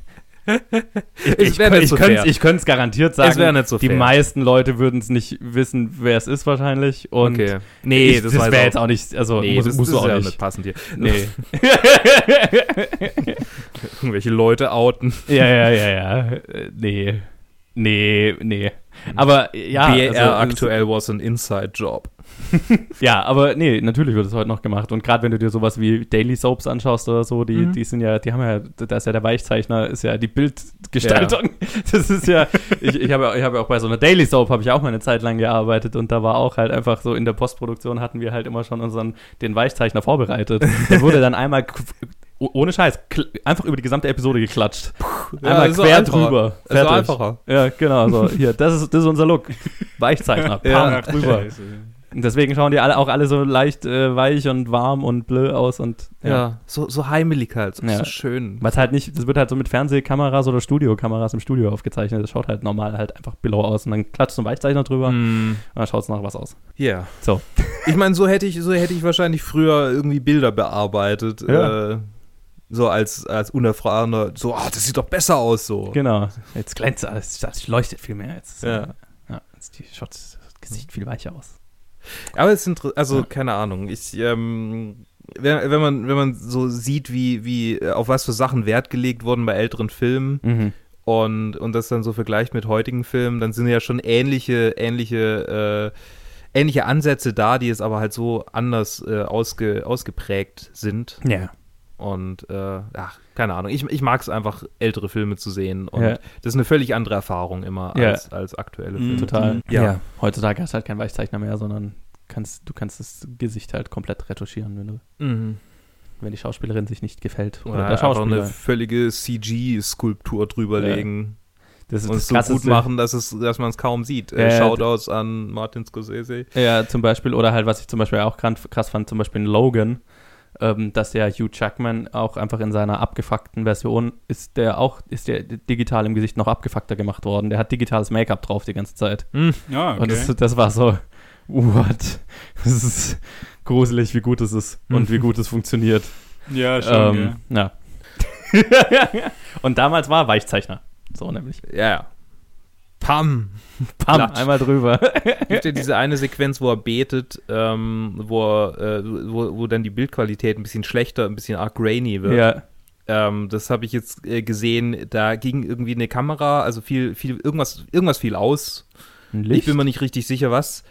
Ich, ich, so ich könnte es garantiert sagen. So die meisten Leute würden es nicht wissen, wer es ist wahrscheinlich. Und okay. Nee, ich, das, das wäre jetzt auch nicht, also Nee, muss, das, musst das du auch ja nicht. passend hier. Nee. Irgendwelche Leute outen. ja, ja, ja, ja. Äh, Nee. Nee, nee. Aber ja, BR also, aktuell was an Inside Job. Ja, aber nee, natürlich wird es heute noch gemacht. Und gerade wenn du dir sowas wie Daily Soaps anschaust oder so, die, Mhm. die sind ja, die haben ja, da ist ja der Weichzeichner, ist ja die Bildgestaltung. Das ist ja, ich, ich habe ja, ich habe ja auch bei so einer Daily Soap habe ich auch mal eine Zeit lang gearbeitet und da war auch halt einfach so in der Postproduktion hatten wir halt immer schon unseren, den Weichzeichner vorbereitet. Der wurde dann einmal ohne Scheiß, einfach über die gesamte Episode geklatscht. Einmal ist so quer einfacher. drüber. Fertig. einfacher. Ja, genau, so. Hier, das ist, das ist unser Look. Weichzeichner. Pam, Ja. drüber. Deswegen schauen die alle auch alle so leicht äh, weich und warm und blö aus und Ja, so, so heimelig halt. So, Ja. so schön. Was halt nicht, das wird halt so mit Fernsehkameras oder Studiokameras im Studio aufgezeichnet. Das schaut halt normal halt einfach billow aus und dann klatscht so ein Weichzeichner drüber Mm, und dann schaut es nach was aus. Ja. So. Ich meine, so hätte ich, so hätte ich wahrscheinlich früher irgendwie Bilder bearbeitet. Ja. Äh, so als, als unerfahrener, so, ah, das sieht doch besser aus so. Genau. Jetzt glänzt alles, das leuchtet viel mehr. Jetzt, Ja. ja jetzt die, schaut das Gesicht viel weicher aus. Aber es sind, also Ja. keine Ahnung, ich, ähm, wenn, wenn man, wenn man so sieht, wie, wie, äh, auf was für Sachen Wert gelegt wurden bei älteren Filmen Mhm. und, und das dann so vergleicht mit heutigen Filmen, dann sind ja schon ähnliche, ähnliche, äh, ähnliche Ansätze da, die es aber halt so anders äh, ausge, ausgeprägt sind. Ja. Und äh, ach, keine Ahnung. Ich, ich mag es einfach, ältere Filme zu sehen. Und Ja. das ist eine völlig andere Erfahrung immer Ja. als, als aktuelle Mhm. Filme. Total. Ja. Heutzutage hast du halt keinen Weichzeichner mehr, sondern kannst, du kannst das Gesicht halt komplett retuschieren, wenn du, Mhm. wenn die Schauspielerin sich nicht gefällt. Oder, Oder, der Schauspieler. eine völlige CG-Skulptur drüberlegen Das und es so gut machen, dass, es, dass man es kaum sieht. Ja, Äh, ja, Shoutouts an Martin Scorsese. Ja, zum Beispiel, oder halt, was ich zum Beispiel auch krass fand, zum Beispiel in Logan, ähm, dass der Hugh Jackman auch einfach in seiner abgefuckten Version ist der auch, ist der digital im Gesicht noch abgefuckter gemacht worden. Der hat digitales Make-up drauf die ganze Zeit. Ja, okay. Und das, das war so, what? Das ist gruselig, wie gut es ist und wie gut es funktioniert. ja, schon, ähm, ja. und damals war er Weichzeichner. So nämlich. Ja, ja. Pam! Pam, einmal drüber. Gibt ja diese eine Sequenz, wo er betet, ähm, wo, er, äh, wo, wo dann die Bildqualität ein bisschen schlechter, ein bisschen arg grainy wird. ja. Ähm, das habe ich jetzt äh, gesehen. Da ging irgendwie eine Kamera, also viel, viel, irgendwas, irgendwas fiel aus. Ein Ich Licht. bin mir nicht richtig sicher, was.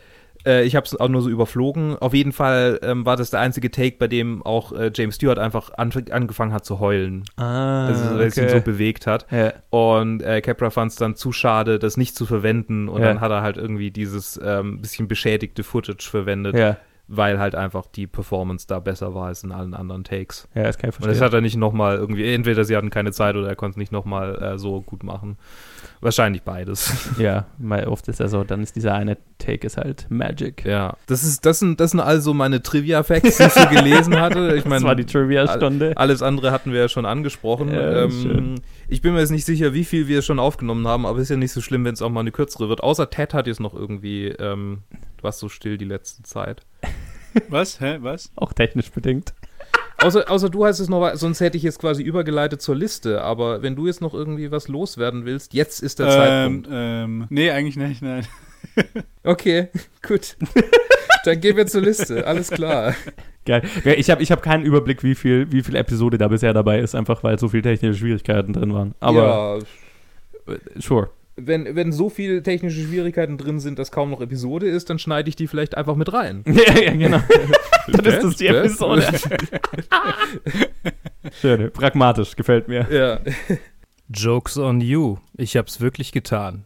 Äh, ich habe es auch nur so überflogen. Auf jeden Fall ähm, war das der einzige Take, bei dem auch äh, James Stewart einfach an, angefangen hat zu heulen. ah, Also, weil es ihn so bewegt hat. ja. Und äh, Capra fand es dann zu schade, das nicht zu verwenden. Und Ja. dann hat er halt irgendwie dieses ähm, bisschen beschädigte Footage verwendet, ja, weil halt einfach die Performance da besser war als in allen anderen Takes. ja, das kann ich Und verstehen. das hat er nicht nochmal irgendwie, entweder sie hatten keine Zeit oder er konnte es nicht nochmal äh, so gut machen. Wahrscheinlich beides. Ja, weil oft ist ja so, dann ist dieser eine Take ist halt Magic. ja. Das ist, das sind, das sind also meine Trivia-Facts, die ich so gelesen hatte. Ich das meine, war die Trivia-Stunde. alles andere hatten wir ja schon angesprochen. Ja, ähm, ich bin mir jetzt nicht sicher, wie viel wir schon aufgenommen haben, aber ist ja nicht so schlimm, wenn es auch mal eine kürzere wird. Außer Ted hat jetzt noch irgendwie ähm, was so still die letzte Zeit. Was? Hä? Was? Auch technisch bedingt. Außer, außer du hast es noch, sonst hätte ich jetzt quasi übergeleitet zur Liste. Aber wenn du jetzt noch irgendwie was loswerden willst, jetzt ist der Ähm, Zeitpunkt. ähm, nee, eigentlich nicht, nein. Okay, gut. Dann gehen wir zur Liste. Alles klar. Geil. Ich habe ich hab keinen Überblick, wie viel, wie viel Episode da bisher dabei ist, einfach weil so viele technische Schwierigkeiten drin waren. Aber ja, äh, sure. wenn, wenn so viele technische Schwierigkeiten drin sind, dass kaum noch Episode ist, dann schneide ich die vielleicht einfach mit rein. ja, ja, genau. Dann ist das die Episode. Schön, pragmatisch, gefällt mir. Ja. Jokes on you. Ich hab's wirklich getan.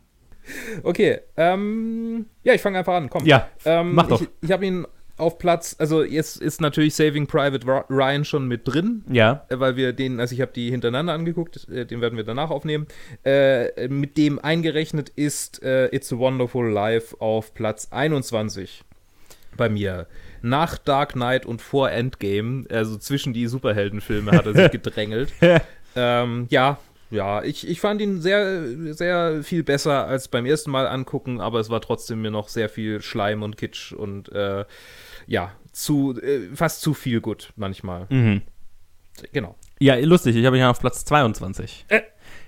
Okay, ähm, ja, ich fange einfach an. Komm. Ja, ähm, mach doch. Ich, ich habe ihn auf Platz, also jetzt ist natürlich Saving Private Ryan schon mit drin, Ja. äh, weil wir den, also ich habe die hintereinander angeguckt, äh, den werden wir danach aufnehmen. Äh, mit dem eingerechnet ist äh, It's a Wonderful Life auf Platz 21 bei mir. Nach Dark Knight und vor Endgame, also zwischen die Superheldenfilme hat er sich gedrängelt. ähm, ja, ja, ich, ich fand ihn sehr, sehr viel besser als beim ersten Mal angucken, aber es war trotzdem mir noch sehr viel Schleim und Kitsch und äh, ja, zu, äh, fast zu viel gut manchmal. Mhm. Genau. Ja, lustig, ich habe ihn auf Platz 22. Äh.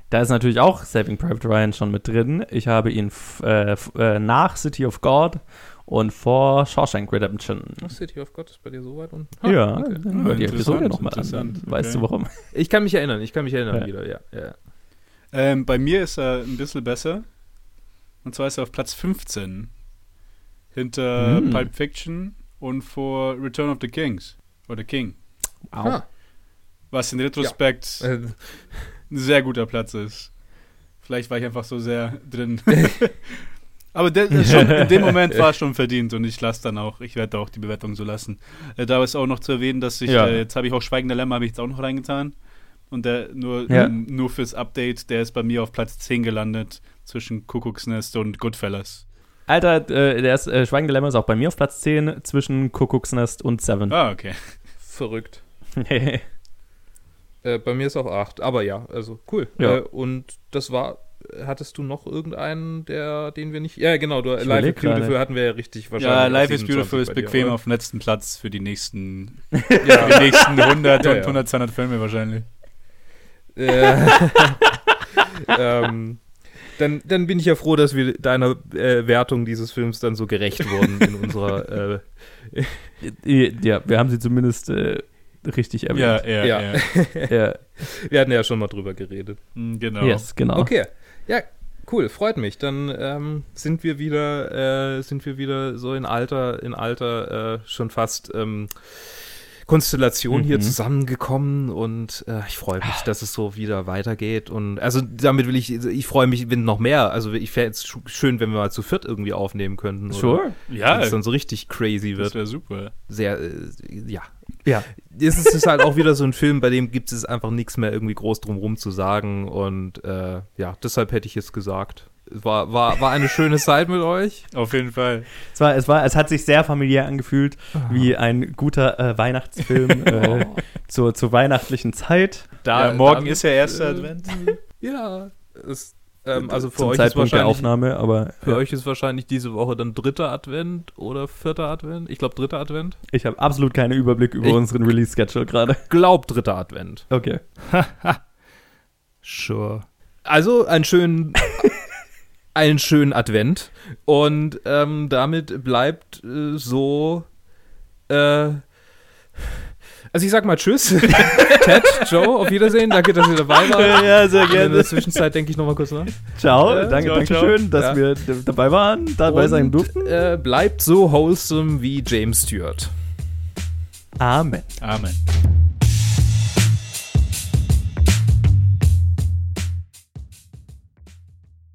Da ist natürlich auch Saving Private Ryan schon mit drin. Ich habe ihn äh, äh, nach City of God und vor Shawshank Redemption. City of God ist bei dir so weit unten? ja, okay. dann hör die Episode nochmal an. Weißt okay. du warum? Ich kann mich erinnern, ich kann mich erinnern Ja. wieder, ja. ja. Ähm, bei mir ist er ein bisschen besser. Und zwar ist er auf Platz 15. Hinter Hm. Pulp Fiction und vor Return of the Kings. Oder King. Ah, Was in Retrospekt äh, ein sehr guter Platz ist. Vielleicht war ich einfach so sehr drin. Aber schon, in dem Moment war es schon verdient und ich lasse dann auch, ich werde auch die Bewertung so lassen. Äh, da ist auch noch zu erwähnen, dass ich, Ja. äh, jetzt habe ich auch Schweigender Lämmer, habe ich jetzt auch noch reingetan. Und der nur, Ja. ähm, nur fürs Update, der ist bei mir auf Platz 10 gelandet, zwischen Kuckucksnest und Goodfellas. Alter, äh, der ist, äh, Schweigende Lämmer ist auch bei mir auf Platz 10 zwischen Kuckucksnest und Seven. Ah, okay. verrückt. Äh, bei mir ist auch 8, aber ja, also cool. Ja. Äh, und das war, hattest du noch irgendeinen, der, den wir nicht. Ja, genau, du, Life is Beautiful gerade. hatten wir ja richtig wahrscheinlich. Ja, Life is 27 Beautiful ist dir, bequem oder? auf dem letzten Platz für die nächsten, Ja. die nächsten 100 Ja, und ja. 100, 200 Filme wahrscheinlich. Äh, ähm, dann, dann bin ich ja froh, dass wir deiner äh, Wertung dieses Films dann so gerecht wurden in unserer. Äh, ja, wir haben sie zumindest äh, richtig erwähnt. ja, Ja. ja. Ja. wir hatten ja schon mal drüber geredet. Mm, Genau. Yes, genau. Okay, ja, cool, freut mich. Dann ähm, sind wir wieder, äh, sind wir wieder so in alter, in alter äh, schon fast ähm, Konstellation hier Mhm. zusammengekommen und äh, ich freue mich, dass es so wieder weitergeht und also damit will ich, ich freue mich, wenn noch mehr. Also ich fände es sch- schön, wenn wir mal zu viert irgendwie aufnehmen könnten. Sure. Ja, Wenn es dann so richtig crazy das wird. wäre super. Sehr, äh, ja. Ja. Es ist, halt auch wieder so ein Film, bei dem gibt es einfach nichts mehr irgendwie groß drumrum zu sagen. Und äh, ja, deshalb hätte ich es gesagt. Es War, war, war eine schöne Zeit mit euch. Auf jeden Fall. Es, war, es, war, es hat sich sehr familiär angefühlt, Ah. wie ein guter äh, Weihnachtsfilm äh, zur, zur weihnachtlichen Zeit. ja, morgen ist ja erster Advent. Ja. Es, ähm, also für zum euch, ist Zeitpunkt der wahrscheinlich, Aufnahme, aber für ja, euch ist wahrscheinlich diese Woche dann dritter Advent oder vierter Advent. Ich glaube dritter Advent. ich habe absolut keinen Überblick über Ich- unseren Release-Schedule gerade. Glaub dritter Advent. Okay. Sure. Also einen schönen, einen schönen Advent. Und ähm, damit bleibt äh, so. Äh, also ich sag mal Tschüss. Ted, Joe, auf Wiedersehen. Danke, dass ihr dabei wart. Ja, sehr In der Zwischenzeit denke ich noch mal kurz nach. Ciao, Äh, danke, ciao, danke ciao. schön, dass Ja. wir dabei waren, dabei sein durften. Und, äh, bleibt so wholesome wie James Stewart. Amen. Amen.